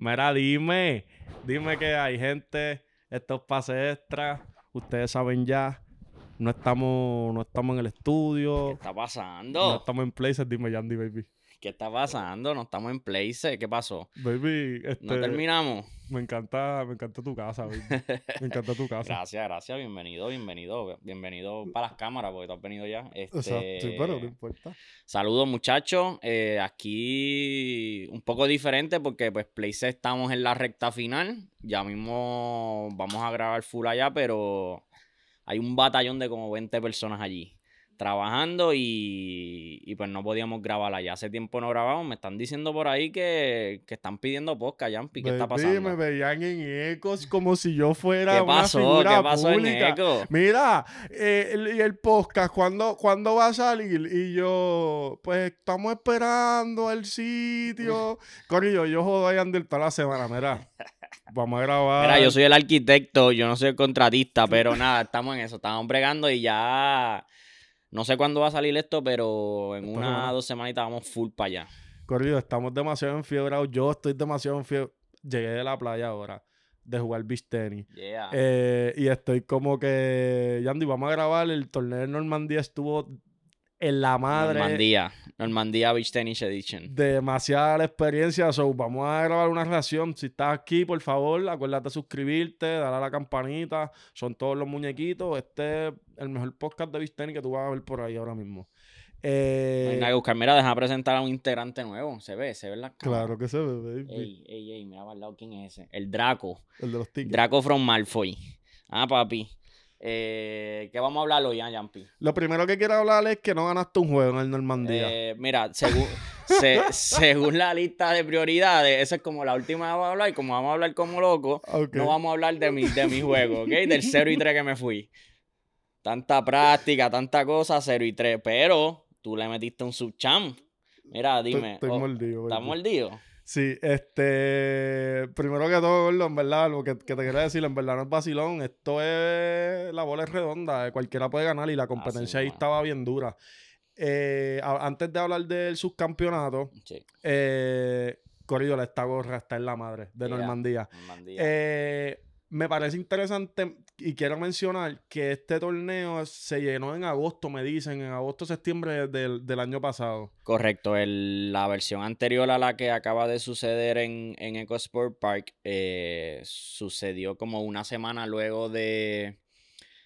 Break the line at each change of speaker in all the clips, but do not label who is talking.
Mira, dime, dime que hay gente, estos pases extra, ustedes saben ya, no estamos, no estamos en el
¿Qué
estudio,
está
no
pasando?
estamos en places, dime Yandy, baby.
¿Qué está pasando? No estamos en place. ¿Qué pasó?
Baby,
No
este,
terminamos.
me encanta, me encanta tu casa, baby. Me encanta tu casa.
Gracias, gracias. Bienvenido, bienvenido. Bienvenido para las cámaras porque tú has venido ya.
Exacto, sí, pero no
Este,
importa.
Saludos muchachos, Eh, aquí un poco diferente porque pues Place estamos en la recta final, ya mismo vamos a grabar full allá, pero hay un batallón de como 20 personas allí trabajando y, y, pues no podíamos grabar allá, hace tiempo no grabamos, me están diciendo por ahí que, que están pidiendo podcast, Yampi, ¿qué está
Baby,
pasando?
me veían en ecos como si yo fuera
¿Qué
una
pasó?
figura
¿Qué pasó en
pública.
Eco?
Mira, eh, el, el podcast, ¿cuándo, ¿cuándo va a salir? Y yo, pues estamos esperando el sitio. Corillo, yo jodo a Yander toda la semana, mira. Vamos a grabar.
Mira, yo soy el arquitecto, yo no soy el contratista, pero nada, estamos en eso, estamos bregando y ya no sé cuándo va a salir esto, pero en
Esta
una o dos semanitas vamos full para allá.
Corillo, estamos demasiado enfiebrados. Yo estoy demasiado enfiebrado. Llegué de la playa ahora de jugar beach tenis.
Yeah.
Eh, y estoy como que, Yandy, vamos a grabar. El torneo de Normandía estuvo en la madre.
Normandía, Normandía Beach Tennis Edition.
demasiada la experiencia. So, vamos a grabar una reacción. Si estás aquí, por favor, acuérdate de suscribirte, darle a la campanita. Son todos los muñequitos. Este es el mejor podcast de Visteni que tú vas a ver por ahí ahora mismo.
No
Eh,
hay nada que buscar. Mira, deja presentar a un integrante nuevo. Se ve, se ve la cámara.
claro que se ve, baby.
Ey, ey, ey, mira para el lado quién es ese. El Draco.
El de los tickets.
Draco from Malfoy. Ah, papi. Eh, ¿Qué vamos a hablar hoy, Yampi?
Lo primero que quiero hablar es que no ganaste un juego en el Normandía.
Eh, mira, según, se- según la lista de prioridades, esa es como la última que vamos a hablar. Y como vamos a hablar como locos,
Ok.
no vamos a hablar de mi, de mi juego, ¿ok? Del 0 y 3 que me fui. Tanta práctica, tanta cosa, 0 y 3. Pero tú le metiste un subchamp. Mira, dime.
Estoy
oh,
mordido,
¿Estás mordido?
Sí, este. Primero que todo, Gordo, en verdad, lo que, que te quería decir, en verdad no es vacilón. Esto es. La bola es redonda, eh, cualquiera puede ganar y la competencia ahí estaba bien dura. Eh, a- antes de hablar del subcampeonato,
Sí.
eh, Corrido, esta gorra está en la madre de
Yeah,
Normandía.
Normandía.
Eh, me parece interesante y quiero mencionar que este torneo se llenó en agosto, me dicen, en agosto, septiembre del, del año pasado.
Correcto, el- la versión anterior a la que acaba de suceder en, en EcoSport Park eh, sucedió como una semana luego de,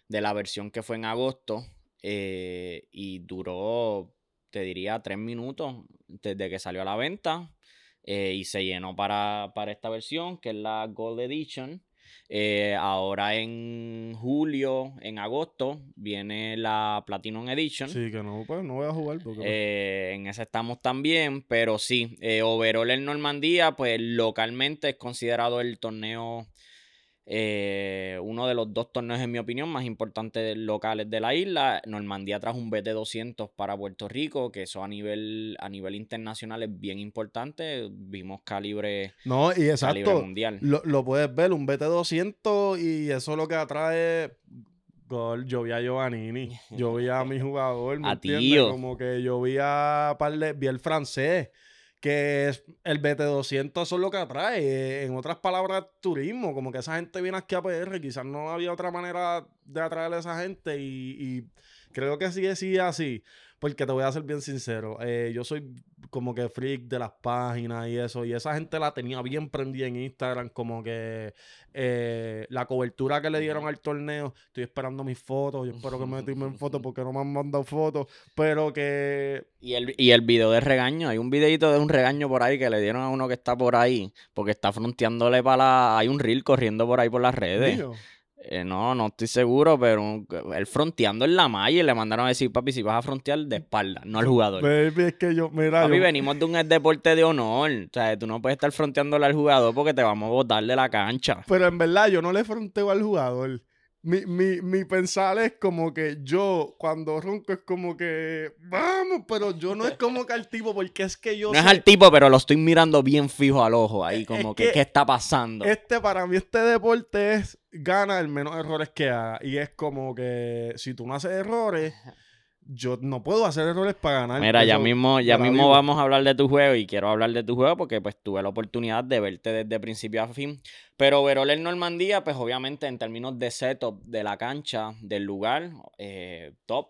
de la versión que fue en agosto eh, y duró, te diría, tres minutos desde que salió a la venta eh, y se llenó para, para esta versión que es la Gold Edition. Eh, ahora en julio, en agosto, viene la Platinum Edition.
Sí, que no, pues no voy a jugar porque. pues,
Eh, en ese estamos también, pero sí, eh, overall en Normandía, pues localmente es considerado el torneo, eh, uno de los dos torneos, en mi opinión, más importantes locales de la isla. Normandía trajo un BT200 para Puerto Rico, que eso a nivel, a nivel internacional es bien importante. Vimos calibre,
no, y
calibre
exacto.
mundial.
Lo, lo puedes ver, un BT200 y eso lo que atrae gol. Yo vi a Giovannini, yo vi a mi jugador, ¿me
A
entiendes?
tío.
Como que yo vi a par de- vi el francés, que es el BT200, eso es lo que atrae. En otras palabras, turismo, como que esa gente viene aquí a PR, quizás no había otra manera de atraer a esa gente y, y creo que sigue sigue así. Porque te voy a ser bien sincero, eh, yo soy como que freak de las páginas y eso, y esa gente la tenía bien prendida en Instagram, como que eh, la cobertura que le dieron al torneo, estoy esperando mis fotos, yo espero que me tiren fotos porque no me han mandado fotos, pero que
Y el, y el video de regaño, hay un videito de un regaño por ahí que le dieron a uno que está por ahí, porque está fronteándole para la... Hay un reel corriendo por ahí por las redes. Eh, no, no estoy seguro, pero él fronteando en la malla y le mandaron a decir, papi, si vas a frontear de espalda, no al jugador.
baby, es que yo, mira,
Papi,
yo-
venimos de un deporte de honor. O sea, tú no puedes estar fronteándole al jugador porque te vamos a botar de la cancha.
pero en verdad yo no le fronteo al jugador. Mi, mi, mi pensar es como que yo, cuando ronco, es como que, vamos, pero yo no es como que al tipo, porque es que yo
No es al tipo, pero lo estoy mirando bien fijo al ojo ahí, como
que
que, ¿qué está pasando?
Este, para mí, este deporte es gana el menos errores que haga. Y es como que si tú no haces errores, yo no puedo hacer errores para ganar.
Mira, ya mismo, ya mismo vamos a hablar de tu juego y quiero hablar de tu juego porque pues tuve la oportunidad de verte desde principio a fin. Pero overall el Normandía, pues obviamente en términos de setup de la cancha, del lugar, eh, top,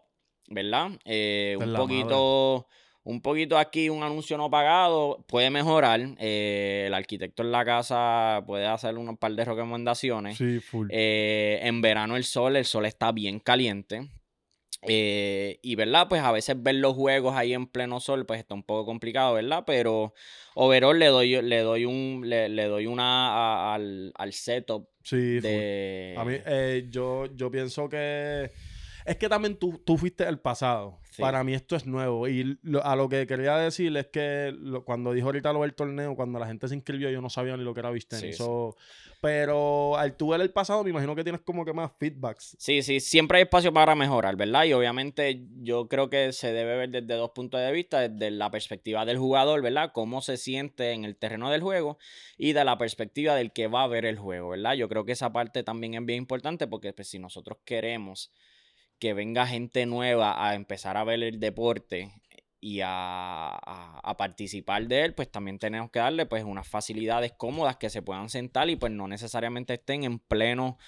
¿verdad? Eh, un poquito, un poquito aquí, un anuncio no pagado, puede mejorar. eh, el arquitecto en la casa puede hacer unos par de recomendaciones.
Sí, full.
Eh, en verano el sol, el sol está bien caliente. Eh, y verdad, pues a veces ver los juegos ahí en pleno sol, pues está un poco complicado, ¿verdad? Pero overall le doy, le doy un, le, le doy una a- al, al setup
sí,
de.
A mí, eh, yo, yo pienso que. Es que también tú, tú fuiste el pasado.
Sí.
Para mí esto es nuevo. Y lo- a lo que quería decir es que lo- cuando dijo ahorita lo del torneo, cuando la gente se inscribió, yo no sabía ni lo que era
sí.
So, pero al tú ver el pasado, me imagino que tienes como que más feedbacks.
Sí, sí, siempre hay espacio para mejorar, ¿verdad? Y obviamente yo creo que se debe ver desde dos puntos de vista, desde la perspectiva del jugador, ¿verdad? Cómo se siente en el terreno del juego y de la perspectiva del que va a ver el juego, ¿verdad? Yo creo que esa parte también es bien importante porque pues, si nosotros queremos que venga gente nueva a empezar a ver el deporte y a, a- participar de él, pues también tenemos que darle pues unas facilidades cómodas que se puedan sentar y pues no necesariamente estén en pleno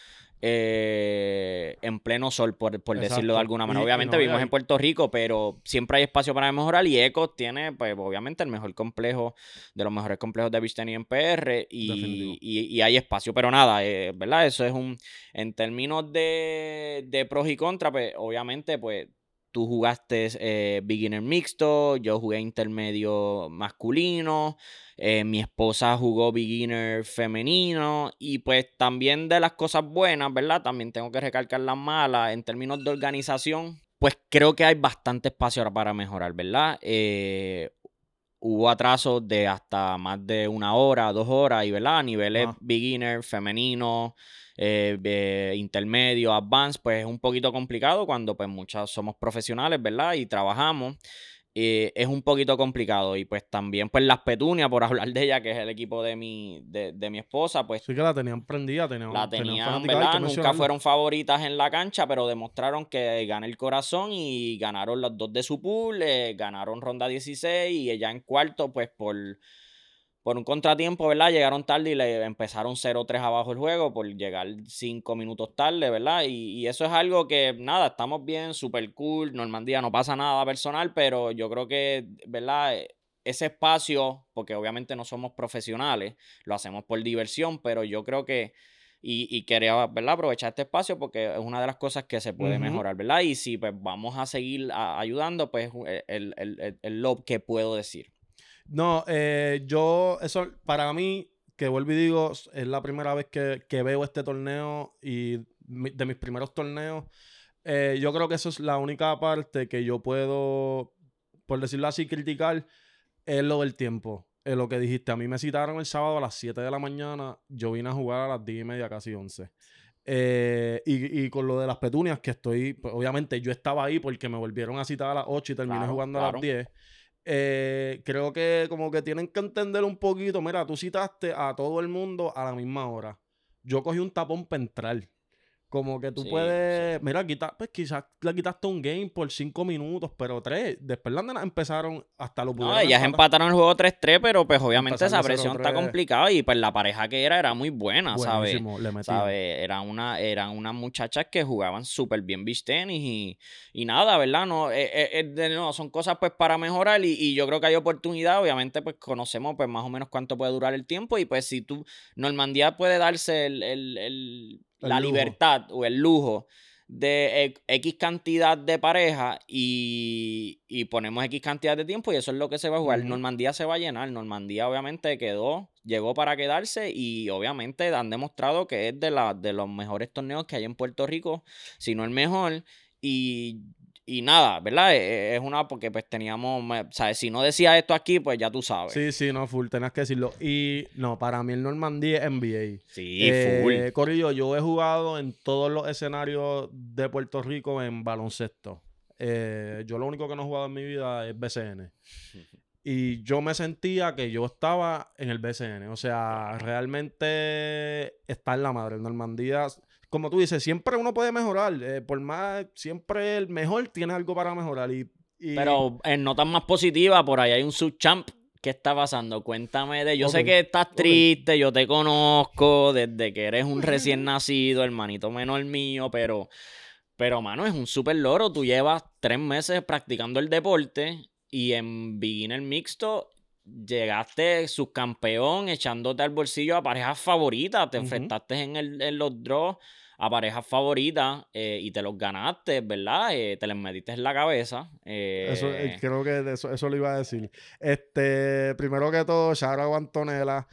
eh, en pleno sol, por, por decirlo de alguna manera.
Y- y
Obviamente
no,
vivimos en Puerto Rico, pero siempre hay espacio para mejorar y Ecos tiene, pues obviamente el mejor complejo, de los mejores complejos de beach tenis en PR y, y hay espacio, pero nada, eh, ¿verdad? Eso es un, en términos de, de pros y contras, pues obviamente, pues tú jugaste eh, beginner mixto, yo jugué intermedio masculino, eh, mi esposa jugó beginner femenino y pues también de las cosas buenas, ¿verdad? También tengo que recalcar las malas en términos de organización. Pues creo que hay bastante espacio ahora para mejorar, ¿verdad? Eh, hubo atrasos de hasta más de una hora, dos horas, y ¿verdad? A niveles
Ah.
beginner, femenino, eh, eh, intermedio, advanced, pues es un poquito complicado cuando pues muchas somos profesionales, ¿verdad? Y trabajamos. eh, es un poquito complicado. Y pues también pues las petunias, por hablar de ella, que es el equipo de mi, de, de mi esposa, pues
Sí que la tenían prendida, tenían,
la
tenían
tenían, ¿verdad? Nunca fueron favoritas en la cancha, pero demostraron que gana el corazón y ganaron los dos de su pool, eh, ganaron ronda 16 y ella en cuarto, pues por, por un contratiempo, ¿verdad? Llegaron tarde y le empezaron 0-3 abajo el juego por llegar 5 minutos tarde, ¿verdad? Y, y eso es algo que, nada, estamos bien, súper cool, Normandía no pasa nada personal, pero yo creo que, ¿verdad? Ese espacio, porque obviamente no somos profesionales, lo hacemos por diversión, pero yo creo que y, y quería, ¿verdad? Aprovechar este espacio porque es una de las cosas que se puede mejorar, ¿verdad? Y si pues vamos a seguir a- ayudando, pues eh, el, el, el, el lo que puedo decir.
No, eh, yo, eso para mí, que vuelvo y digo, es la primera vez que, que veo este torneo y mi- de mis primeros torneos. eh, yo creo que eso es la única parte que yo puedo, por decirlo así, criticar, es lo del tiempo. Es lo que dijiste. A mí me citaron el sábado a las 7 de la mañana. Yo vine a jugar a las 10 y media, casi 11. Eh, y, y con lo de las petunias, que estoy, pues, obviamente yo estaba ahí porque me volvieron a citar a las 8 y terminé
Claro,
jugando a las 10. Eh, creo que como que tienen que entender un poquito. Mira, tú citaste a todo el mundo a la misma hora. Yo cogí un tapón para entrar. Como que tú
Sí,
puedes. Mira, quita, pues quizás le quitaste un game por cinco minutos, pero tres. Después las nenas empezaron hasta lo
No,
pudieron
ellas
empatar.
empataron el juego 3-3, pero pues obviamente esa presión está
0-3.
complicada y pues la pareja que era era muy buena, ¿sabes? ¿Sabe? Eran, una, eran unas muchachas que jugaban súper bien beach tenis y, y nada, ¿verdad? No, eh, eh, eh, de nuevo, son cosas pues para mejorar y, y yo creo que hay oportunidad. Obviamente pues conocemos pues más o menos cuánto puede durar el tiempo y pues si tú, Normandía puede darse el, el- el-
El
la
lujo.
libertad o el lujo de X cantidad de pareja y, y ponemos X cantidad de tiempo y eso es lo que se va a jugar. Normandía se va a llenar. Normandía obviamente quedó, llegó para quedarse y obviamente han demostrado que es de, la, de los mejores torneos que hay en Puerto Rico, si no el mejor. Y, y nada, ¿verdad? Eh, Es una porque pues teníamos, ¿sabes? Si no decía esto aquí, pues ya tú sabes.
Sí, sí, no, full, tenías que decirlo. Y no, para mí el Normandía es NBA.
Sí,
Eh,
full.
Corillo, yo he jugado en todos los escenarios de Puerto Rico en baloncesto. Eh, yo lo único que no he jugado en mi vida es BCN. y yo me sentía que yo estaba en el BCN. O sea, realmente está en la madre. Normandía, como tú dices, siempre uno puede mejorar. Eh, por más, siempre el mejor tiene algo para mejorar. Y,
Pero en notas más positivas, por ahí hay un subchamp. ¿Qué está pasando? Cuéntame de. Yo sé que estás triste, yo te conozco desde que eres un recién nacido, hermanito menor mío, pero. Pero, mano, es un súper loro. Tú llevas tres meses practicando el deporte y en beginner mixto llegaste subcampeón echándote al bolsillo a parejas favoritas. Te enfrentaste en, el, en los draws a parejas favoritas eh, y te los ganaste, ¿verdad? Eh, te les metiste en la cabeza.
Eso, eh, creo que eso, eso lo iba a decir. Este, primero que todo, Shara Antonella.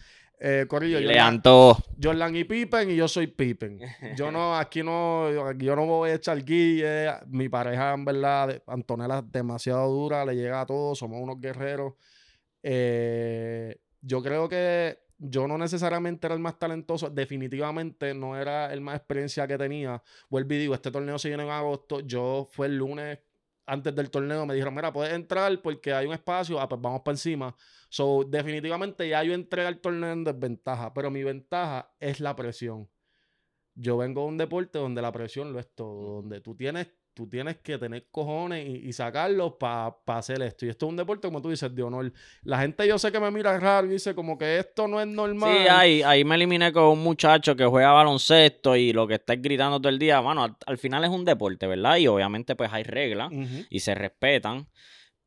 Eh, Corillo,
y Jordan,
Jordan y Pippen y yo soy Pippen. Yo no, aquí no, yo no voy a echar guille. Mi pareja, en verdad, Antonella es demasiado dura, le llega a todos, somos unos guerreros. Eh, yo creo que yo no necesariamente era el más talentoso, definitivamente no era el más experiencia que tenía. Vuelvo y digo, este torneo se viene en agosto, yo fue el lunes antes del torneo, me dijeron, mira, puedes entrar porque hay un espacio, ah, pues vamos para encima. So, definitivamente ya yo entré al torneo en desventaja, pero mi ventaja es la presión. Yo vengo de un deporte donde la presión lo es todo, donde tú tienes tú tienes que tener cojones y, sacarlos para hacer esto. Y esto es un deporte, como tú dices, de honor. La gente yo sé que me mira raro y dice como que esto no es normal.
Sí, ahí, ahí me eliminé con un muchacho que juega baloncesto y lo que está gritando todo el día. Bueno, al, final es un deporte, ¿verdad? Y obviamente pues hay reglas y se respetan.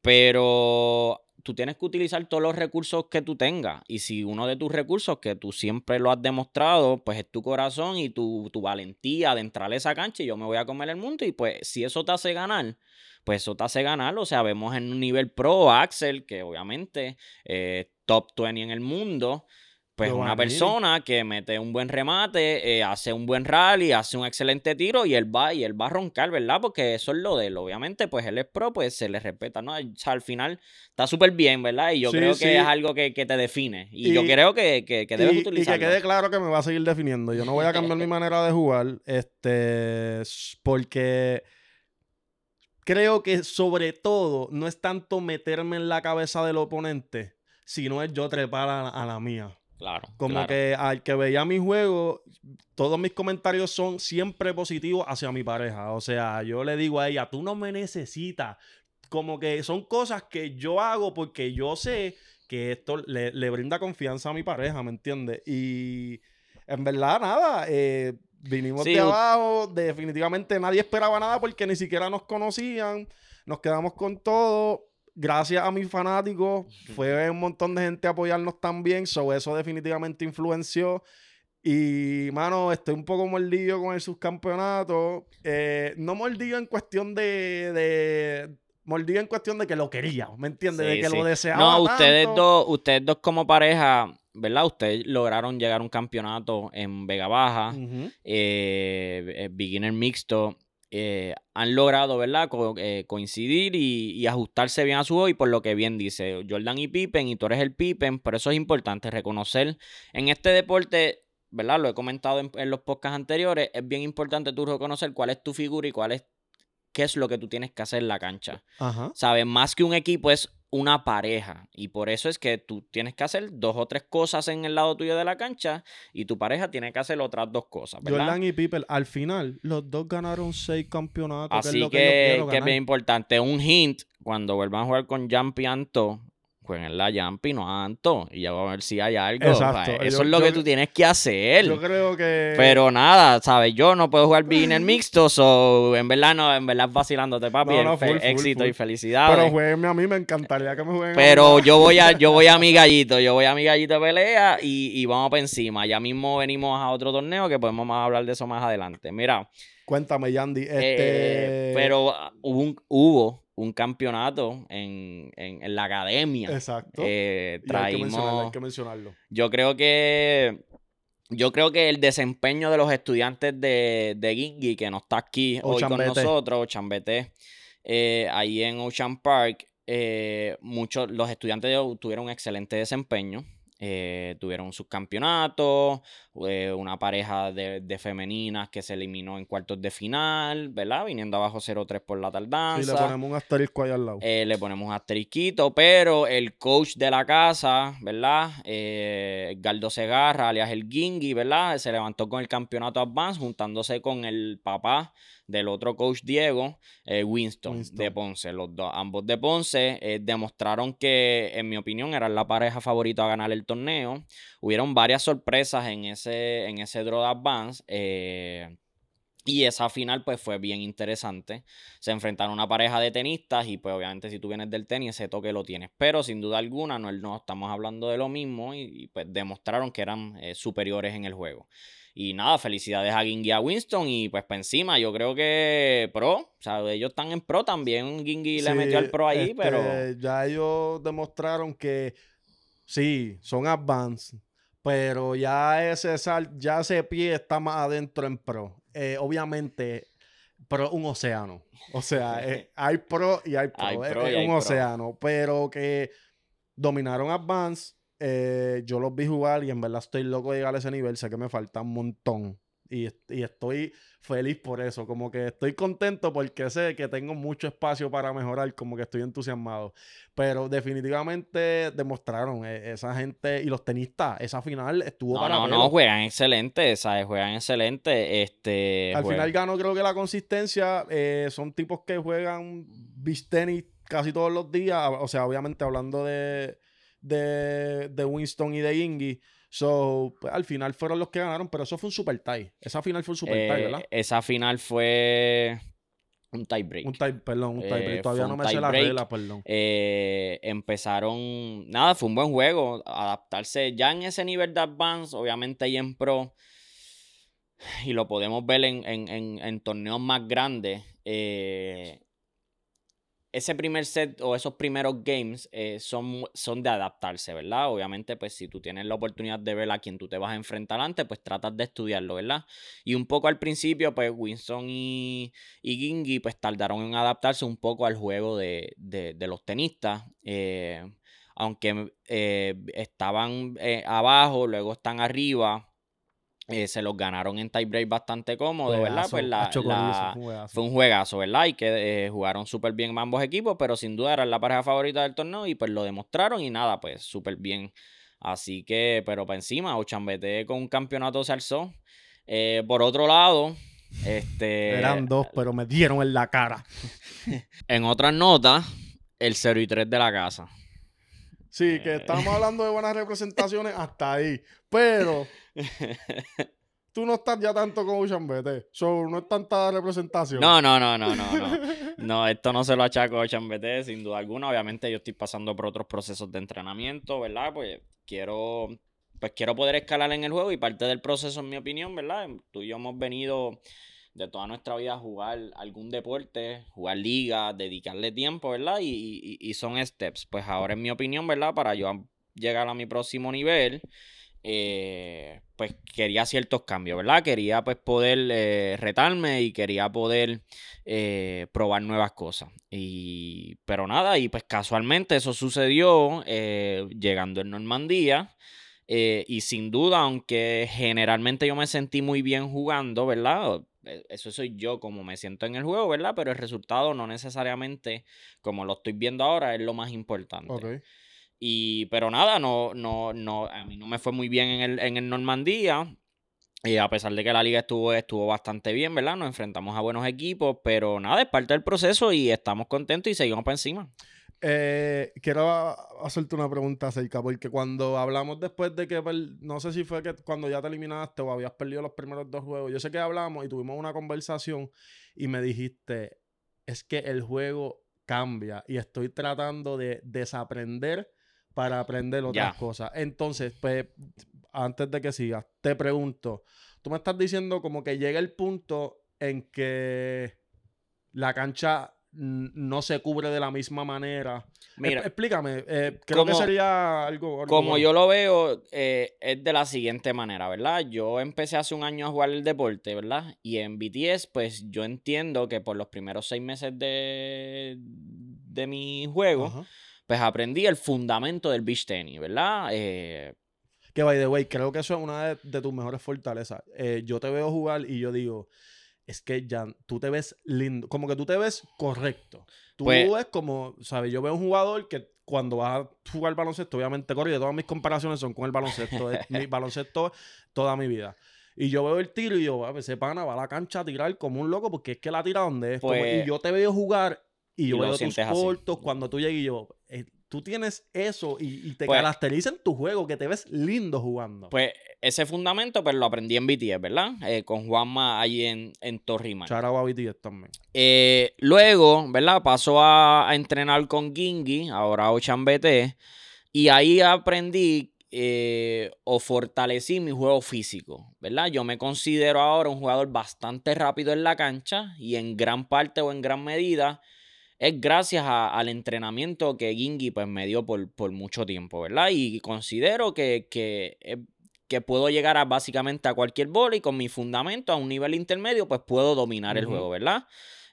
Pero tú tienes que utilizar todos los recursos que tú tengas. Y si uno de tus recursos, que tú siempre lo has demostrado, pues es tu corazón y tu, valentía de entrar a esa cancha y yo me voy a comer el mundo. Y pues si eso te hace ganar, pues eso te hace ganar. O sea, vemos en un nivel pro Axel, que obviamente eh, top 20 en el mundo. Pues una persona que mete un buen remate, eh, hace un buen rally, hace un excelente tiro y él va y él va a roncar, ¿verdad? Porque eso es lo de él. Obviamente, pues él es pro, pues se le respeta, ¿no? O sea, al final está súper bien, ¿verdad? Y yo creo que es algo que, te define. Y, yo creo que, que, que debes utilizarlo.
Y que quede claro que me va a seguir definiendo. Yo no voy a cambiar mi manera de jugar, este, porque creo que sobre todo no es tanto meterme en la cabeza del oponente, sino es yo trepar a la mía.
Claro.
Como que al que veía mi juego, todos mis comentarios son siempre positivos hacia mi pareja. O sea, yo le digo a ella, tú no me necesitas. Como que son cosas que yo hago porque yo sé que esto le, brinda confianza a mi pareja, ¿me entiendes? Y en verdad, nada, eh, vinimos de abajo, definitivamente nadie esperaba nada porque ni siquiera nos conocían, nos quedamos con todo gracias a mis fanáticos, fue un montón de gente a apoyarnos también. So, eso definitivamente influenció. Y, mano, estoy un poco mordido con el subcampeonato. Eh, no mordido en cuestión de, de mordido en cuestión de que lo quería, ¿me entiendes? de que lo deseaba.
No, ustedes dos, ustedes dos como pareja, ¿verdad? Ustedes lograron llegar a un campeonato en Vega Baja, eh, eh, beginner mixto. Eh, han logrado, ¿verdad? Eh, coincidir y, ajustarse bien a su juego y por lo que bien dice Jordan y Pippen y tú eres el Pippen, pero eso es importante, reconocer en este deporte, ¿verdad? Lo he comentado en, los podcasts anteriores, es bien importante tú reconocer cuál es tu figura y cuál es qué es lo que tú tienes que hacer en la cancha. ¿Sabes? Más que un equipo es una pareja. Y por eso es que tú tienes que hacer dos o tres cosas en el lado tuyo de la cancha y tu pareja tiene que hacer otras dos cosas. ¿verdad?
Jordan y Pippen, al final, los dos ganaron seis campeonatos.
Así que, es, que, es bien importante. Un hint, cuando vuelvan a jugar con Jean Pianto, en la Yampi, no Anto. Y ya vamos a ver si hay algo. Exacto. eso es lo que tú tienes que hacer.
Yo creo que.
Pero nada, ¿sabes? Yo no puedo jugar bien en mixto, so en verdad no, en verdad vacilándote, papi. éxito y felicidad.
Pero jueguenme a mí, me encantaría que me jueguen.
Pero yo voy a, yo voy a mi gallito, yo voy a mi gallito de pelea y, y vamos para encima. Ya mismo venimos a otro torneo que podemos hablar de eso más adelante. Mira.
Cuéntame, Yandy. Este...
Eh, pero hubo, un, hubo un campeonato en, la academia.
Exacto.
Eh, traímos,
hay, que mencionarlo,
Yo creo que. Yo creo que el desempeño de los estudiantes de, de que no está aquí hoy con nosotros, Chambete, eh, ahí en Ocean Park, eh, muchos, los estudiantes tuvieron un excelente desempeño. Eh, tuvieron sus campeonatos, eh, una pareja de, femeninas que se eliminó en cuartos de final, ¿verdad? Viniendo abajo 0-3 por la tardanza.
Sí, le ponemos un asterisco ahí al lado.
Eh, le ponemos un asterisquito, pero el coach de la casa, ¿verdad? Galdo Segarra, alias el Gingi, ¿verdad? Se levantó con el campeonato Advance juntándose con el papá del otro coach Diego, eh, Winston, de Ponce. Los dos, ambos de Ponce, eh, demostraron que, en mi opinión, eran la pareja favorita a ganar el torneo. Hubieron varias sorpresas en ese, en ese draw de advance. Eh, y esa final pues fue bien interesante. Se enfrentaron una pareja de tenistas y pues obviamente si tú vienes del tenis ese toque lo tienes. Pero sin duda alguna no, no estamos hablando de lo mismo y, pues demostraron que eran superiores en el juego. Y nada, felicidades a Gingy y a Winston. Y pues para encima, yo creo que pro, o sea, ellos están en pro también. Gingy le metió al pro ahí, pero.
Este, ya ellos demostraron que sí, son advanced, pero ya ese sal, ya ese pie está más adentro en pro. Eh, obviamente, pro un océano. O sea, eh, hay pro y hay pro. es, un océano. Pero que dominaron advance eh, yo los vi jugar y en verdad estoy loco de llegar a ese nivel. Sé que me falta un montón. Y, estoy feliz por eso. Como que estoy contento porque sé que tengo mucho espacio para mejorar. Como que estoy entusiasmado. Pero definitivamente demostraron eh, esa gente y los tenistas. Esa final estuvo
no,
para.
No, no, juegan excelente. ¿sabes? Juegan excelente. Este,
Al final ganó, creo que la consistencia. Eh, son tipos que juegan beach tenis casi todos los días. O sea, obviamente hablando de de, Winston y de Ingy. So, pues, al final fueron los que ganaron, pero eso fue un super tie. Esa final fue un super tie, ¿verdad?
Eh, esa final fue un tie break.
Un tie, perdón, un tie break. Eh, Todavía no me sé la regla, perdón.
Eh, empezaron, nada, fue un buen juego. Adaptarse ya en ese nivel de advance, obviamente y en pro. Y lo podemos ver en, en, en torneos más grandes. Eh, ese primer set o esos primeros games eh, son, son de adaptarse, ¿verdad? Obviamente, pues si tú tienes la oportunidad de ver a quien tú te vas a enfrentar antes, pues tratas de estudiarlo, ¿verdad? Y un poco al principio, pues Winston y, y Gingy, pues tardaron en adaptarse un poco al juego de, los tenistas. Eh, aunque eh, estaban abajo, luego están arriba. Eh, se los ganaron en tiebreak bastante cómodo, ¿verdad? Pues la, fue, un juegazo, ¿verdad? Y que eh, jugaron súper bien ambos equipos, pero sin duda eran la pareja favorita del torneo y pues lo demostraron y nada, pues súper bien. Así que, pero para encima, Ochambete con un campeonato se alzó. Eh, por otro lado, este...
Eran dos, pero me dieron en la cara.
en otras notas, el 0 y 3 de la casa.
Sí, que estamos hablando de buenas representaciones hasta ahí. Pero tú no estás ya tanto como Chambete. So, no es tanta representación.
No, no, no, no, no, no. No, esto no se lo achaco a Chambete, sin duda alguna. Obviamente yo estoy pasando por otros procesos de entrenamiento, ¿verdad? Pues quiero, pues quiero poder escalar en el juego y parte del proceso, en mi opinión, ¿verdad? Tú y yo hemos venido de toda nuestra vida jugar algún deporte, jugar liga, dedicarle tiempo, ¿verdad? Y, son steps. Pues ahora, en mi opinión, ¿verdad? Para yo llegar a mi próximo nivel, eh, pues quería ciertos cambios, ¿verdad? Quería pues poder eh, retarme y quería poder eh, probar nuevas cosas. Y, pero nada, y pues casualmente eso sucedió llegando en Normandía. y sin duda, aunque generalmente yo me sentí muy bien jugando, ¿verdad? E, eso soy yo como me siento en el juego, ¿verdad? Pero el resultado no necesariamente como lo estoy viendo ahora es lo más importante. Y, pero nada, no, no, no, a mí no me fue muy bien en el, en el Normandía. Y a pesar de que la liga estuvo, estuvo bastante bien, ¿verdad? Nos enfrentamos a buenos equipos, pero nada, es parte del proceso y estamos contentos y seguimos para encima.
Eh, quiero hacerte una pregunta acerca, porque cuando hablamos después de que, no sé si fue que cuando ya te eliminaste o habías perdido los primeros dos juegos, yo sé que hablamos y tuvimos una conversación y me dijiste, es que el juego cambia y estoy tratando de desaprender para aprender otras cosas. Entonces, pues, antes de que sigas, te pregunto, tú me estás diciendo como que llega el punto en que la cancha no se cubre de la misma manera. Mira, explícame, eh, creo que sería algo...
como yo lo veo, eh, es de la siguiente manera, ¿verdad? Yo empecé hace un año a jugar el deporte, ¿verdad? Y en BTS, pues yo entiendo que por los primeros seis meses de, de mi juego, pues aprendí el fundamento del beach tenis, ¿verdad? Eh,
Que, by the way, creo que eso es una de, tus mejores fortalezas. Eh, yo te veo jugar y yo digo, es que ya tú te ves lindo, como que tú te ves correcto. Tú
Pues-
ves como, ¿sabes? Yo veo un jugador que cuando vas a jugar baloncesto, obviamente corre, y todas mis comparaciones son con el baloncesto. es mi baloncesto toda mi vida. Y yo veo el tiro y yo, "Ah, ese pana va a la cancha a tirar como un loco porque es que la tira donde es. Como-
Pues-
y yo te veo jugar y
Y
yo veo tus
así.
cortos cuando tú llegas y yo, eh, tú tienes eso y, y te
Pues-
caracteriza en tu juego, que te ves lindo jugando.
Pues ese fundamento pues lo aprendí en BTS, ¿verdad? Eh, con Juanma allí en, en Torrimal.
Charao a BTS también.
Eh, luego, ¿verdad? Pasó a, a entrenar con Gingy, ahora Ochan BT, y ahí aprendí eh, o fortalecí mi juego físico, ¿verdad? Yo me considero ahora un jugador bastante rápido en la cancha y en gran parte o en gran medida es gracias a- al entrenamiento que Gingy pues, me dio por, por mucho tiempo, ¿verdad? Y considero que, que, eh, que puedo llegar a básicamente a cualquier bola y con mi fundamento a un nivel intermedio pues puedo dominar el juego, ¿verdad?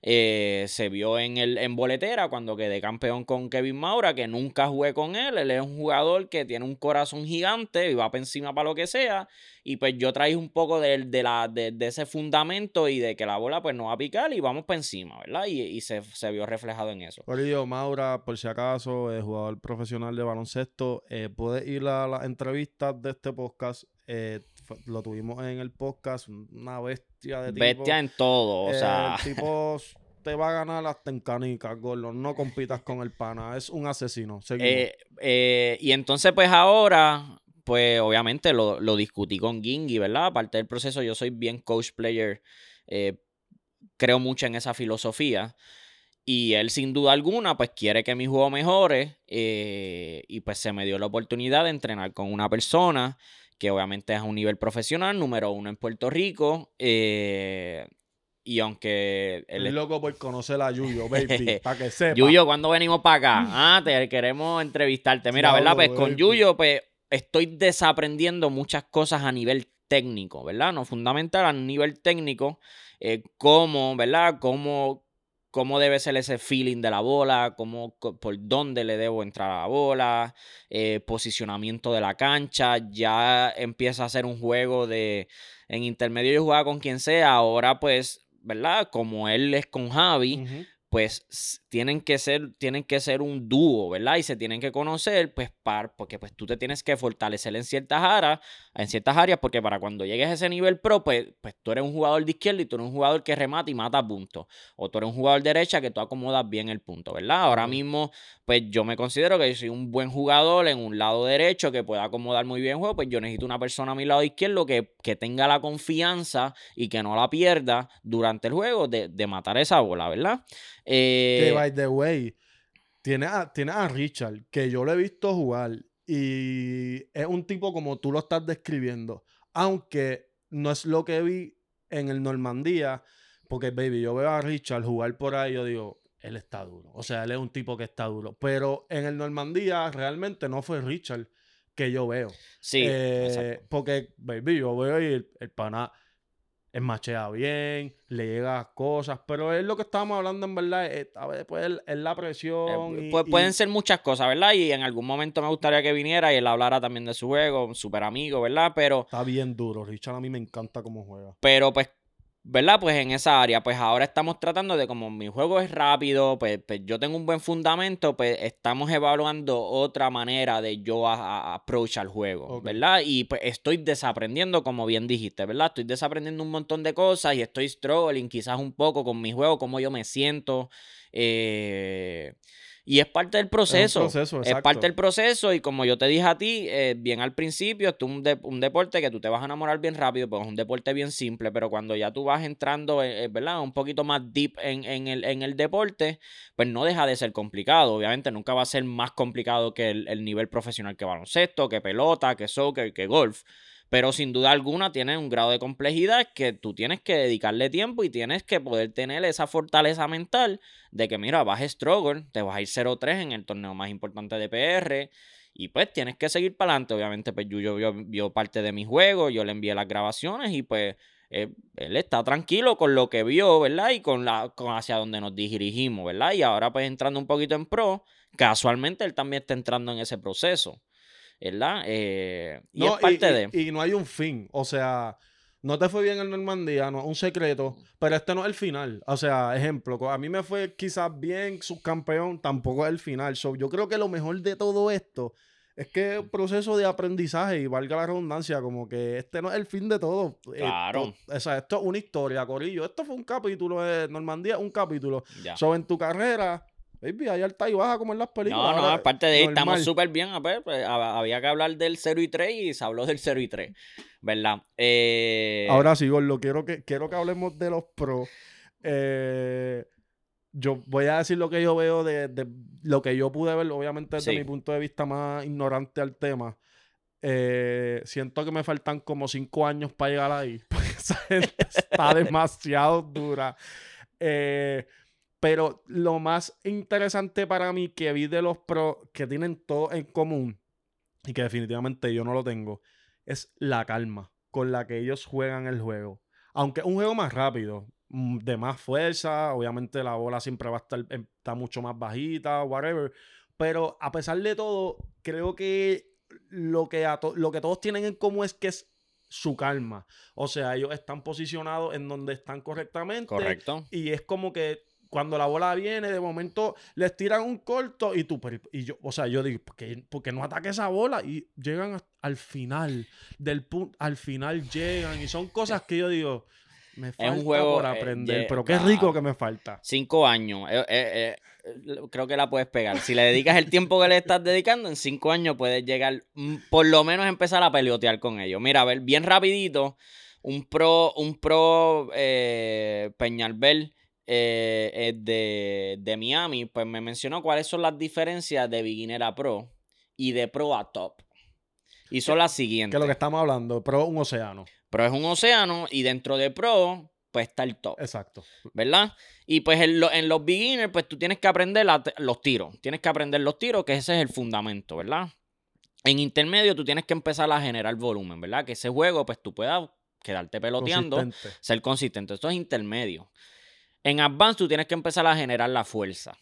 Eh, se vio en, el, en boletera cuando quedé campeón con Kevin Maura, que nunca jugué con él. Él es un jugador que tiene un corazón gigante y va para encima para lo que sea. Y pues yo traí un poco de, de la, de, de ese fundamento y de que la bola pues no va a picar y vamos para encima, ¿verdad? Y, y se, se vio reflejado en eso.
Corillo, Maura, por si acaso, es jugador profesional de baloncesto. Eh, puedes ir a las entrevistas de este podcast. Eh, lo tuvimos en el podcast. Una bestia de tipo.
Bestia en todo, o
Eh,
sea.
el tipo te va a ganar hasta en canicas, gordo. No compitas con el pana. Es un asesino.
Eh, eh, y entonces, pues ahora, pues obviamente lo, lo discutí con Gingy, ¿verdad? Aparte del proceso, yo soy bien coach player, eh, creo mucho en esa filosofía. Y él, sin duda alguna, pues quiere que mi juego mejore. eh, y pues se me dio la oportunidad de entrenar con una persona que obviamente es a un nivel profesional, número uno en Puerto Rico. eh, y aunque él
Estoy loco por conocer a Yuyo, baby. para que sepa.
Yuyo, ¿cuándo venimos para acá? Ah, te queremos entrevistarte. Mira, ¿verdad? Pues con. Yuyo, pues estoy desaprendiendo muchas cosas a nivel técnico, ¿verdad? No fundamental a nivel técnico, eh, cómo, ¿verdad? Cómo, cómo debe ser ese feeling de la bola, cómo, por dónde le debo entrar a la bola, eh, posicionamiento de la cancha, ya empieza a ser un juego de, en intermedio yo jugaba con quien sea, ahora pues, ¿verdad? Como él es con Javi, pues tienen que ser, tienen que ser un dúo, ¿verdad? Y se tienen que conocer, pues, par, porque pues tú te tienes que fortalecer en ciertas áreas, en ciertas áreas, porque para cuando llegues a ese nivel pro, pues, pues tú eres un jugador de izquierda y tú eres un jugador que remata y mata puntos. O tú eres un jugador de derecha que tú acomodas bien el punto, ¿verdad? Ahora mismo, pues yo me considero que yo soy un buen jugador en un lado derecho que pueda acomodar muy bien el juego, pues yo necesito una persona a mi lado izquierdo que, que tenga la confianza y que no la pierda durante el juego de, de matar esa bola, ¿verdad?
Que
Eh,
by the way, tiene a, tiene a Richard, que yo lo he visto jugar. Y es un tipo como tú lo estás describiendo. Aunque no es lo que vi en el Normandía. Porque, baby, yo veo a Richard jugar por ahí yo digo, él está duro. O sea, él es un tipo que está duro. Pero en el Normandía realmente no fue Richard que yo veo.
sí,
Eh, porque, baby, yo veo y el, el pana es machea bien, le llega cosas, pero es lo que estábamos hablando en verdad, es, a veces pues, es- es la presión.
Eh,
y-
pu-
y-
pueden ser muchas cosas, ¿verdad? Y en algún momento me gustaría que viniera y él hablara también de su juego, súper amigo, ¿verdad? Pero,
Está bien duro, Richard a mí me encanta cómo juega.
pero pues, ¿verdad? Pues en esa área, pues ahora estamos tratando de como mi juego es rápido, pues, pues yo tengo un buen fundamento, pues estamos evaluando otra manera de yo a, a- approach al juego. ¿verdad? Y pues estoy desaprendiendo, como bien dijiste, ¿verdad? Estoy desaprendiendo un montón de cosas y estoy struggling quizás un poco con mi juego, cómo yo me siento. eh, y es parte del proceso.
proceso,
es parte del proceso y como yo te dije a ti, eh, bien al principio, esto es un, de- un deporte que tú te vas a enamorar bien rápido, porque es un deporte bien simple, pero cuando ya tú vas entrando, eh, eh, ¿verdad? Un poquito más deep en, en el, en el deporte, pues no deja de ser complicado. Obviamente nunca va a ser más complicado que el, el nivel profesional que baloncesto, que pelota, que soccer, que golf. Pero sin duda alguna tiene un grado de complejidad que tú tienes que dedicarle tiempo y tienes que poder tener esa fortaleza mental de que, mira, vas a struggle, te vas a ir 0-3 en el torneo más importante de PR. Y pues tienes que seguir para adelante. Obviamente, pues Yuyo vio, vio parte de mi juego, yo le envié las grabaciones y pues eh, él está tranquilo con lo que vio, ¿verdad? Y con, la, con hacia donde nos dirigimos, ¿verdad? Y ahora pues entrando un poquito en pro, casualmente él también está entrando en ese proceso. ¿Verdad? Eh, y es parte de...
Y no hay un fin, o sea, no te fue bien en Normandía, no es un secreto, pero este no es el final. O sea, ejemplo, a mí me fue quizás bien subcampeón, tampoco es el final. yo creo que lo mejor de todo esto es que el proceso de aprendizaje, y valga la redundancia, como que este no es el fin de todo.
Claro.
o sea, esto es una historia, Corillo. Esto fue un capítulo de Normandía, un capítulo. Ya. en tu carrera, baby, hay alta y baja como en las películas.
No, no, aparte de ahí, estamos súper bien. A ver, pues, había que hablar del 0 y 3 y se habló del 0 y 3, ¿verdad? Eh...
Ahora sí, Gordo, quiero que, quiero que hablemos de los pros. Eh yo voy a decir lo que yo veo de, lo que yo pude ver, obviamente desde mi punto de vista más ignorante al tema. Eh, siento que me faltan como cinco años para llegar ahí. esa gente está demasiado dura. Eh, pero lo más interesante para mí que vi de los pros que tienen todo en común y que definitivamente yo no lo tengo es la calma con la que ellos juegan el juego. Aunque es un juego más rápido, Mm, de más fuerza. Obviamente la bola siempre va a estar está mucho más bajita, whatever. Pero a pesar de todo, creo que lo que, lo que todos tienen en común es que es su calma. O sea, ellos están posicionados en donde están correctamente.
Correcto.
Y es como que cuando la bola viene, de momento les tiran un corto y tú, y yo, o sea, yo digo, ¿por qué, no ataque esa bola? Y llegan al final del punto, al final llegan y son cosas que yo digo, me falta es un juego por eh, aprender, pero qué rico que me falta.
Cinco años. Eh, eh, creo que la puedes pegar. Si le dedicas el tiempo que le estás dedicando, en cinco años puedes llegar, mm, por lo menos empezar a peleotear con ellos. Mira, a ver, bien rapidito, un pro, un pro Peñalbel de, de Miami, pues me mencionó cuáles son las diferencias de beginner a pro y de pro a top. Y son las siguientes.
Que es lo que estamos hablando, pro un océano.
Pro es un océano y dentro de Pro, pues está el top.
Exacto.
¿Verdad? Y pues en, los beginners, pues tú tienes que aprender los tiros. Tienes que aprender los tiros, que ese es el fundamento, ¿verdad? En intermedio tú tienes que empezar a generar volumen, ¿verdad? Que ese juego, pues tú puedas quedarte peloteando, ser consistente. Esto es intermedio. En advance tú tienes que empezar a generar la fuerza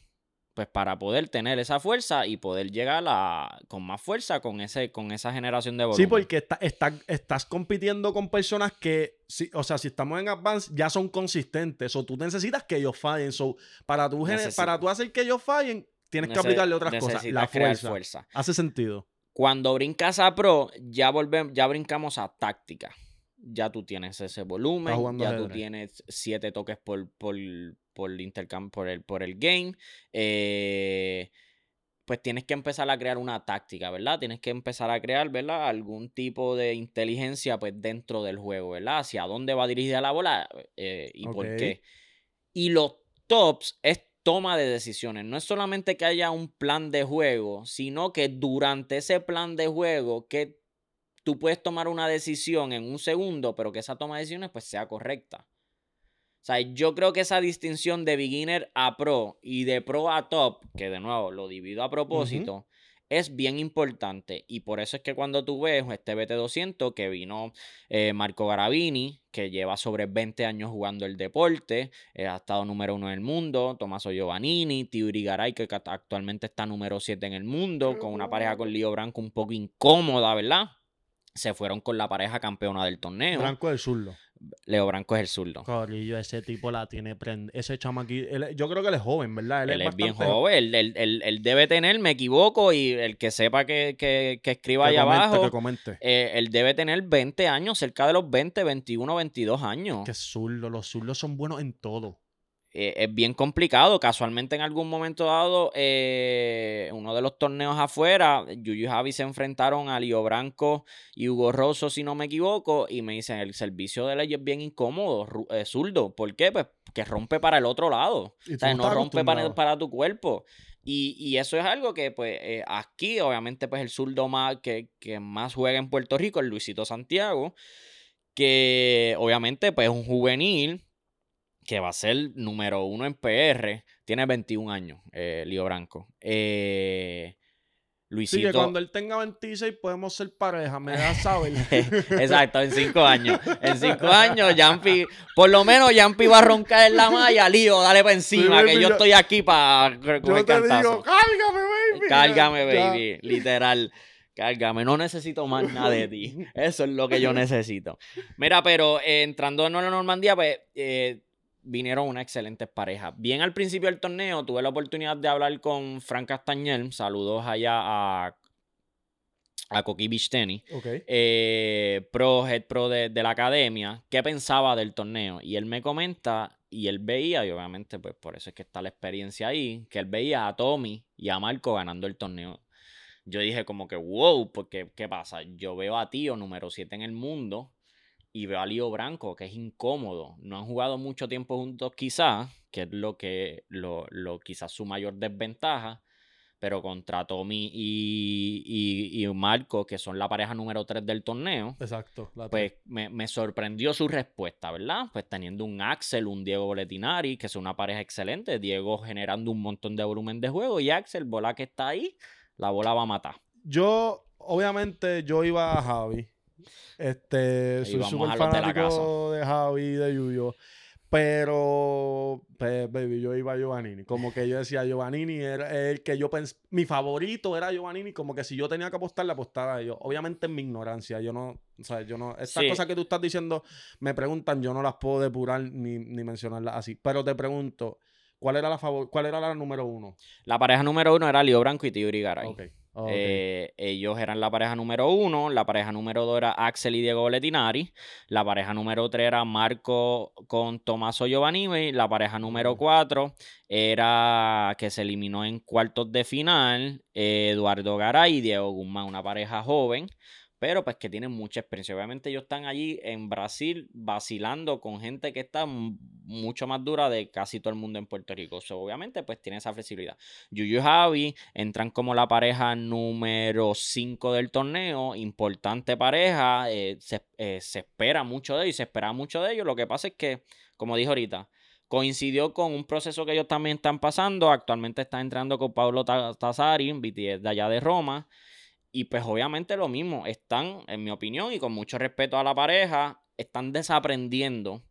pues para poder tener esa fuerza y poder llegar a, con más fuerza con, ese, con esa generación de volumen.
Sí, porque está, estás compitiendo con personas que, o sea, si estamos en Advance, ya son consistentes. O tú necesitas que ellos fallen. So, para, tú, para tú hacer que ellos fallen, tienes que aplicarle otras cosas. La fuerza. fuerza. Hace sentido.
Cuando brincas a Pro, ya, volvemos, ya brincamos a táctica. Ya tú tienes ese volumen, ya tú tienes siete toques por, por, por intercambio, por el, por el game, eh, pues tienes que empezar a crear una táctica, ¿verdad? Tienes que empezar a crear, ¿verdad? Algún tipo de inteligencia, pues, dentro del juego, ¿verdad? Hacia dónde va dirigida la bola eh, y por qué. Y los tops es toma de decisiones. No es solamente que haya un plan de juego, sino que durante ese plan de juego, que tú puedes tomar una decisión en un segundo, pero que esa toma de decisiones, pues, sea correcta. O sea, yo creo que esa distinción de beginner a pro y de pro a top, que de nuevo lo divido a propósito, es bien importante. Y por eso es que cuando tú ves este BT200 que vino eh, Marco Garavini, que lleva sobre 20 años jugando el deporte, eh, ha estado número uno en el mundo, Tommaso Giovannini, Tiuri Garay, que actualmente está número 7 en el mundo, con una pareja con Lío Branco un poco incómoda, ¿verdad? Se fueron con la pareja campeona del torneo.
Branco del Zurdo.
Leo Branco es el zurdo.
Corillo, ese tipo la tiene Ese chamo aquí, yo creo que él es joven, ¿verdad?
Él, es, bien joven. Él, debe tener, me equivoco, y el que sepa que, que, escriba ahí abajo.
Que comente.
Eh, él debe tener 20 años, cerca de los 20, 21, 22 años.
Que zurdo. Los zurdos son buenos en todo.
Eh, es bien complicado. Casualmente, en algún momento dado, eh, uno de los torneos afuera, Yuyu y Javi se enfrentaron a Lío Branco y Hugo Rosso, si no me equivoco, y me dicen: el servicio de ley es bien incómodo, eh, zurdo. ¿Por qué? Pues que rompe para el otro lado. O sea, no rompe para, para, tu cuerpo. Y, eso es algo que, pues, aquí, obviamente, pues el zurdo más que, que más juega en Puerto Rico es Luisito Santiago, que obviamente, pues, es un juvenil que va a ser número uno en PR, tiene 21 años, eh, Lío Branco. Eh, Luisito.
Sí, que cuando él tenga 26 podemos ser pareja, me da saber.
Exacto, en 5 años. En 5 años, Yampi, por lo menos Yampi va a roncar en la malla, Lío, dale para encima, que yo, estoy aquí para
Yo te digo, cálgame, baby.
Cálgame, baby, literal. Cárgame, no necesito más nada de ti. Eso es lo que yo necesito. Mira, pero eh, entrando en la Normandía, pues eh, vinieron unas excelentes parejas. Bien al principio del torneo tuve la oportunidad de hablar con Frank Castañel. Saludos allá a, a Coqui Beach Tennis. Eh, pro, head pro de, de, la academia. ¿Qué pensaba del torneo? Y él me comenta, y él veía, y obviamente pues por eso es que está la experiencia ahí, que él veía a Tommy y a Marco ganando el torneo. Yo dije como que, wow, porque ¿qué pasa? Yo veo a Tío número 7 en el mundo y veo a Lío Branco, que es incómodo. No han jugado mucho tiempo juntos quizás, que es lo que, lo, lo quizás su mayor desventaja, pero contra Tommy y, y, Marco, que son la pareja número 3 del torneo.
Exacto.
pues me, me, sorprendió su respuesta, ¿verdad? Pues teniendo un Axel, un Diego Boletinari, que es una pareja excelente. Diego generando un montón de volumen de juego y Axel, bola que está ahí, la bola va a matar.
Yo, obviamente, yo iba a Javi. Este, soy súper fanático de, de, Javi y de Yuyo. Pero, pues, baby, yo iba a Giovannini. Como que yo decía, Giovannini era el que yo pensé. Mi favorito era Giovannini. Como que si yo tenía que apostar, le apostaba a ellos. Obviamente en mi ignorancia. Yo no, o sea, yo no. Estas cosas que tú estás diciendo me preguntan, yo no las puedo depurar ni, ni mencionarlas así. Pero te pregunto, ¿cuál era la favor cuál era la número uno?
La pareja número uno era Leo Branco y Tío Garay. Ok. Eh, ellos eran la pareja número uno, la pareja número dos era Axel y Diego Boletinari, la pareja número tres era Marco con Tommaso Giovanni, la pareja número cuatro era que se eliminó en cuartos de final, Eduardo Garay y Diego Guzmán, una pareja joven pero pues que tienen mucha experiencia. Obviamente ellos están allí en Brasil vacilando con gente que está mucho más dura de casi todo el mundo en Puerto Rico. obviamente pues tiene esa flexibilidad. Yuyu y Javi entran como la pareja número 5 del torneo, importante pareja, eh, eh, se, espera mucho de ellos, se espera mucho de ellos. Lo que pasa es que, como dije ahorita, coincidió con un proceso que ellos también están pasando. Actualmente están entrando con Pablo Tazari, BTS de allá de Roma. Y pues obviamente lo mismo, están, en mi opinión, y con mucho respeto a la pareja, están desaprendiendo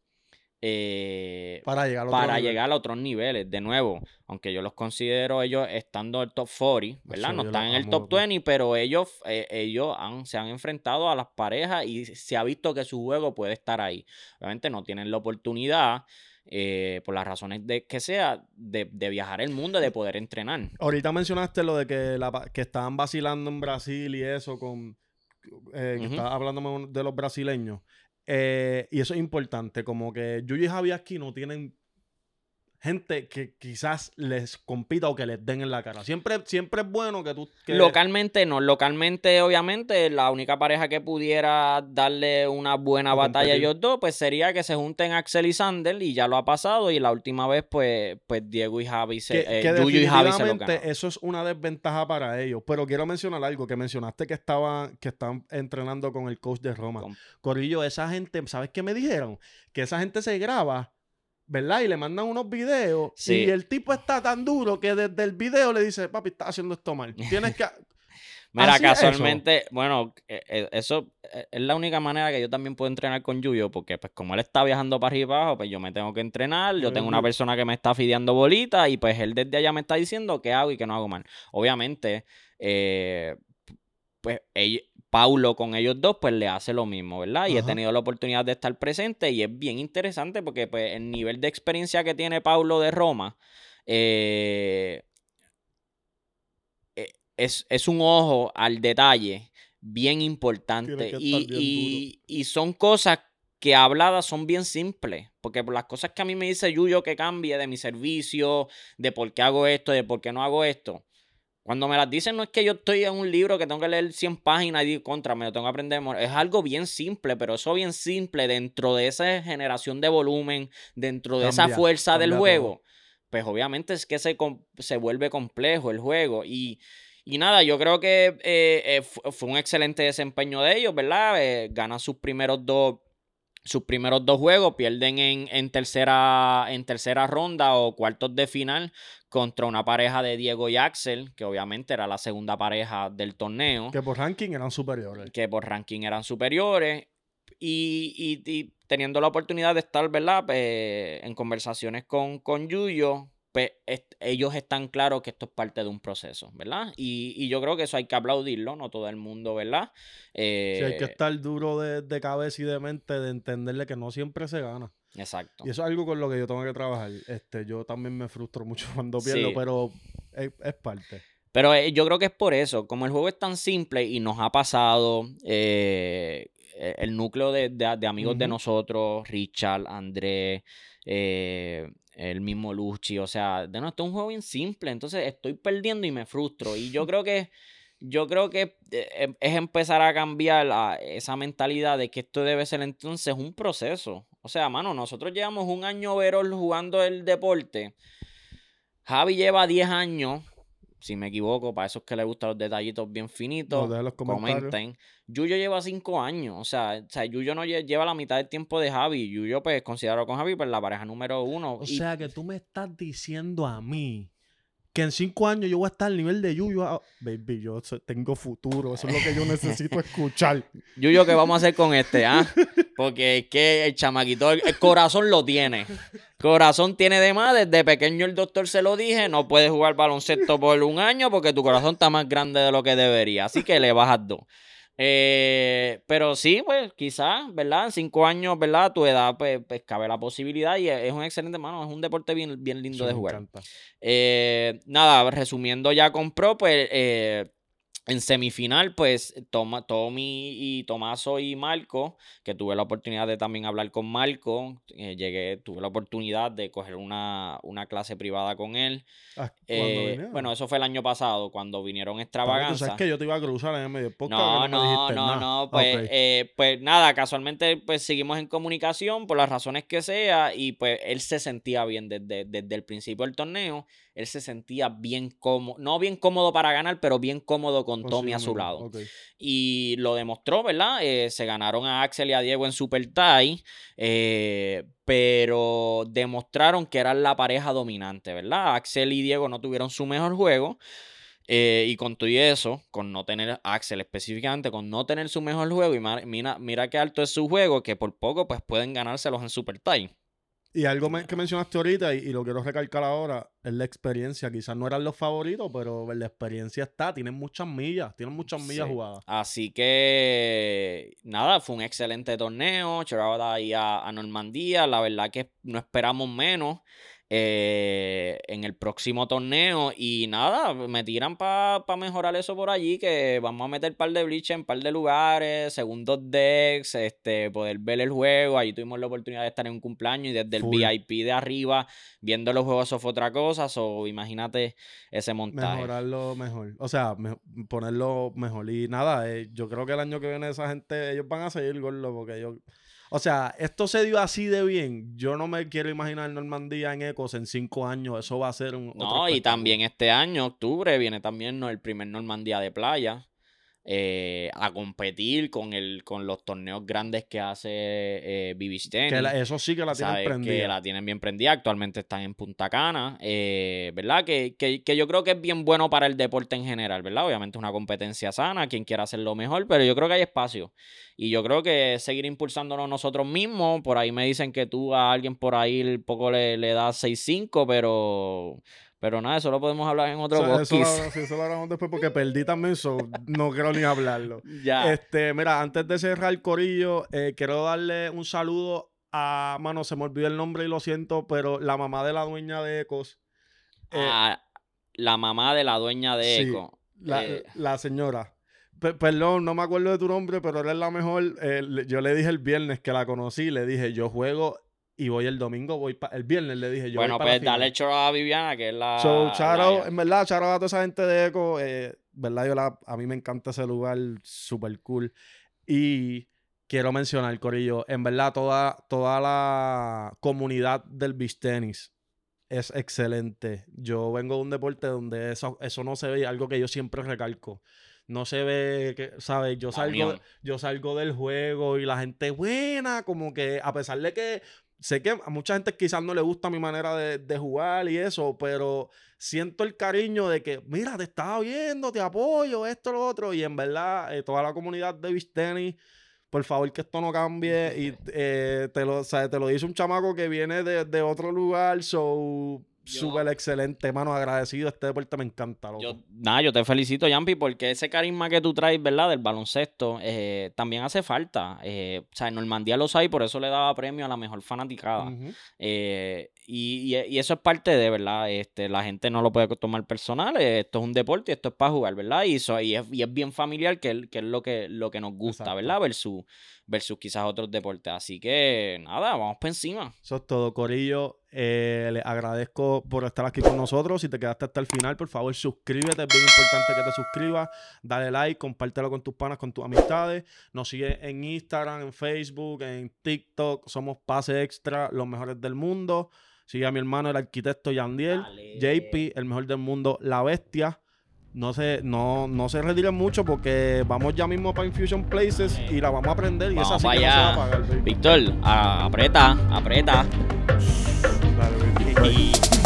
eh,
para, llegar a,
para llegar a, otros niveles. De nuevo, aunque yo los considero ellos estando en el top 40, ¿verdad? no están en el top 20, pero ellos, eh, ellos han, se han enfrentado a las parejas y se ha visto que su juego puede estar ahí. Obviamente no tienen la oportunidad eh, por las razones de que sea, de, viajar el mundo, de poder entrenar.
Ahorita mencionaste lo de que, la, que estaban vacilando en Brasil y eso, con eh, que hablando de los brasileños. Eh, y eso es importante, como que Yuji y Javi aquí no tienen gente que quizás les compita o que les den en la cara. Siempre, siempre es bueno que tú...
Localmente no, localmente obviamente la única pareja que pudiera darle una buena batalla a ellos dos, pues sería que se junten Axel y Sander y ya lo ha pasado y la última vez pues, pues Diego y Javi se...
Que, eh, y Javi se eso es una desventaja para ellos, pero quiero mencionar algo que mencionaste que estaban que están entrenando con el coach de Roma. Corillo, esa gente, ¿sabes qué me dijeron? Que esa gente se graba ¿verdad? Y le mandan unos videos y el tipo está tan duro que desde el video le dice, papi, estás haciendo esto mal. Tienes que...
Mira, casualmente, bueno, e, e, eso e, es la única manera que yo también puedo entrenar con Yuyo, porque pues como él está viajando para arriba y abajo, pues yo me tengo que entrenar, yo tengo una persona que me está fideando bolitas y pues él desde allá me está diciendo qué hago y qué no hago mal. Obviamente, eh, pues ellos, Paulo con ellos dos, pues le hace lo mismo, ¿verdad? Y he tenido la oportunidad de estar presente y es bien interesante porque pues, el nivel de experiencia que tiene Paulo de Roma eh, eh, es, un ojo al detalle bien importante y, y, son cosas que habladas son bien simples, porque por las cosas que a mí me dice Yuyo que cambie de mi servicio, de por qué hago esto, de por qué no hago esto, cuando me las dicen, no es que yo estoy en un libro que tengo que leer 100 páginas y contra, me lo tengo que aprender. Es algo bien simple, pero eso bien simple dentro de esa generación de volumen, dentro de esa fuerza del juego. Pues obviamente es que se, se vuelve complejo el juego. Y, y nada, yo creo que eh, eh, fue un excelente desempeño de ellos, ¿verdad? Eh, ganan sus primeros dos sus primeros dos juegos, pierden en, en, tercera, en tercera ronda o cuartos de final contra una pareja de Diego y Axel, que obviamente era la segunda pareja del torneo.
Que por ranking eran superiores.
Que por ranking eran superiores. Y, teniendo la oportunidad de estar, ¿verdad? en conversaciones con, con Yuyo, pues ellos están claros que esto es parte de un proceso, ¿verdad? Y, yo creo que eso hay que aplaudirlo, no todo el mundo, ¿verdad?
sí, hay que eh, estar duro de, cabeza y de mente, de entenderle que no siempre se gana.
Exacto.
Y eso es algo con lo que yo tengo que trabajar. Este, yo también me frustro mucho cuando pierdo, pero es, parte.
Pero eh, yo creo que es por eso, como el juego es tan simple y nos ha pasado eh, el núcleo de, amigos de nosotros, Richard, André, eh, el mismo Luchi. O sea, de no, esto es un juego bien simple. Entonces estoy perdiendo y me frustro. Y yo creo que. Yo creo que eh, em, es empezar a cambiar esa mentalidad de que esto debe ser entonces un proceso. O sea, mano, nosotros llevamos un año verol jugando el deporte. Javi lleva 10 años si me equivoco, para esos que les gustan los detallitos bien finitos, comenten. Yuyo lleva cinco años, o sea, o sea, Yuyo no lleva la mitad del tiempo de Javi. Yuyo, pues, considero con Javi, pues, la pareja número uno.
O sea, que tú me estás diciendo a mí que en cinco años yo voy a estar al nivel de Yuyo. Ah, baby, yo tengo futuro. Eso es lo que yo necesito escuchar.
Yuyo, ¿qué vamos a hacer con este? Ah? Porque es que el chamaquito, el, corazón lo tiene. Corazón tiene de más. Desde pequeño el doctor se lo dije. No puedes jugar baloncesto por un año porque tu corazón está más grande de lo que debería. Así que le bajas dos. Eh, pero sí, pues quizás, ¿verdad? En cinco años, ¿verdad? Tu edad, pues, pues, cabe la posibilidad y es un excelente, mano, es un deporte bien, bien lindo de jugar. Eh, nada, resumiendo ya con Pro, pues eh, en semifinal, pues Toma, Tommy y Tomaso y Marco, que tuve la oportunidad de también hablar con Marco, eh, llegué, tuve la oportunidad de coger una, una clase privada con él. Ah, eh, bueno, eso fue el año pasado, cuando vinieron extravaganza.
¿Sabes que yo te iba a cruzar en medio
No, no, no, no, pues, eh, pues nada, casualmente pues seguimos en comunicación por las razones que sea y pues él se sentía bien desde, desde el principio del torneo él se sentía bien cómodo, no bien cómodo para ganar, pero bien cómodo con Tommy a su lado. Y lo demostró, ¿verdad? Eh, se ganaron a Axel y a Diego en Super Tie, eh, pero demostraron que eran la pareja dominante, ¿verdad? Axel y Diego no tuvieron su mejor juego. Eh, y con todo eso, con no tener Axel específicamente, con no tener su mejor juego, y mira, mira qué alto es su juego, que por poco pues pueden ganárselos en Super Tie.
Y algo que mencionaste ahorita, y, lo quiero recalcar ahora, es la experiencia. Quizás no eran los favoritos, pero la experiencia está. Tienen muchas millas, tienen muchas millas jugadas.
Así que, nada, fue un excelente torneo. Choraba ahí a, a Normandía. La verdad que no esperamos menos. Eh, en el próximo torneo. Y nada, me tiran para mejorar eso por allí. Que vamos a meter un par de bleach en un par de lugares, segundos decks, este, poder ver el juego. Allí tuvimos la oportunidad de estar en un cumpleaños y desde el VIP de arriba, viendo los juegos, eso fue otra cosa. o imagínate ese montaje.
Mejorarlo mejor. O sea, ponerlo mejor. Y nada, eh, yo creo que el año que viene esa gente, ellos van a seguir gordo porque yo o sea, esto se dio así de bien. Yo no me quiero imaginar Normandía en Ecos en cinco años. Eso va a ser un.
No, y también este año, octubre, viene también el primer Normandía de playa. Eh, a competir con el con los torneos grandes que hace eh,
eso sí que la tienen prendida.
Que la tienen bien prendida. Actualmente están en Punta Cana. Eh, ¿Verdad? Que, que, que, yo creo que es bien bueno para el deporte en general, ¿verdad? Obviamente es una competencia sana, quien quiera hacerlo mejor, pero yo creo que hay espacio. Y yo creo que seguir impulsándonos nosotros mismos. Por ahí me dicen que tú a alguien por ahí poco le, le das 6-5, pero pero nada, eso lo podemos hablar en otro
o eso, eso, lo hablamos después porque perdí también, so no quiero ni hablarlo.
ya.
Este, mira, antes de cerrar el corillo, eh, quiero darle un saludo a, mano, se me olvidó el nombre y lo siento, pero la mamá de la dueña de Ecos.
Eh, ah, la mamá de la dueña de sí, Ecos.
La, eh, la, señora. perdón, no me acuerdo de tu nombre, pero eres la mejor. yo le dije el viernes que la conocí, le dije, yo juego y voy el domingo, voy para el viernes le dije yo.
Bueno, pues dale choro a Viviana, que es la.
So, charo, en verdad, charo a toda esa gente de Eco, eh, verdad, yo la, a mí me encanta ese lugar, súper cool. Y quiero mencionar, Corillo, en verdad, toda, toda la comunidad del beach tenis es excelente. Yo vengo de un deporte donde eso, eso no se ve, algo que yo siempre recalco no se ve que, ¿sabes? Yo salgo, yo salgo del juego y la gente buena, como que a pesar de que sé que a mucha gente quizás no le gusta mi manera de, jugar y eso, pero siento el cariño de que, mira, te estaba viendo, te apoyo, esto, lo otro. Y en verdad, eh, toda la comunidad de Beach por favor que esto no cambie. Y eh, te, lo, te lo dice un chamaco que viene de, otro lugar. So, súper excelente, mano. Agradecido. Este deporte me encanta, loco.
Yo, nada, yo te felicito, Yampi, porque ese carisma que tú traes, ¿verdad? Del baloncesto, eh, también hace falta. Eh, o sea, en Normandía los hay, por eso le daba premio a la mejor fanaticada. Eh, y, y- y eso es parte de, ¿verdad? Este, la gente no lo puede tomar personal. Esto es un deporte y esto es para jugar, ¿verdad? Y, eso, y, es, y es bien familiar, que, es- que es lo que, lo que nos gusta,
Exacto.
¿verdad? Versus, versus quizás otros deportes. Así que, nada, vamos para encima.
Eso es todo, Corillo. Eh, les agradezco por estar aquí con nosotros. Si te quedaste hasta el final, por favor, suscríbete. Es bien importante que te suscribas. Dale like, compártelo con tus panas, con tus amistades. Nos sigue en Instagram, en Facebook, en TikTok. Somos Pase Extra, los mejores del mundo. Sigue a mi hermano, el arquitecto Yandiel.
Dale.
JP, el mejor del mundo, La Bestia. No se, no, no se retiren mucho porque vamos ya mismo para Infusion Places y la vamos a aprender y
Vamos
esa sí que no se va a pagar.
Víctor, aprieta, aprieta.
Dale, baby. Bye.
Y-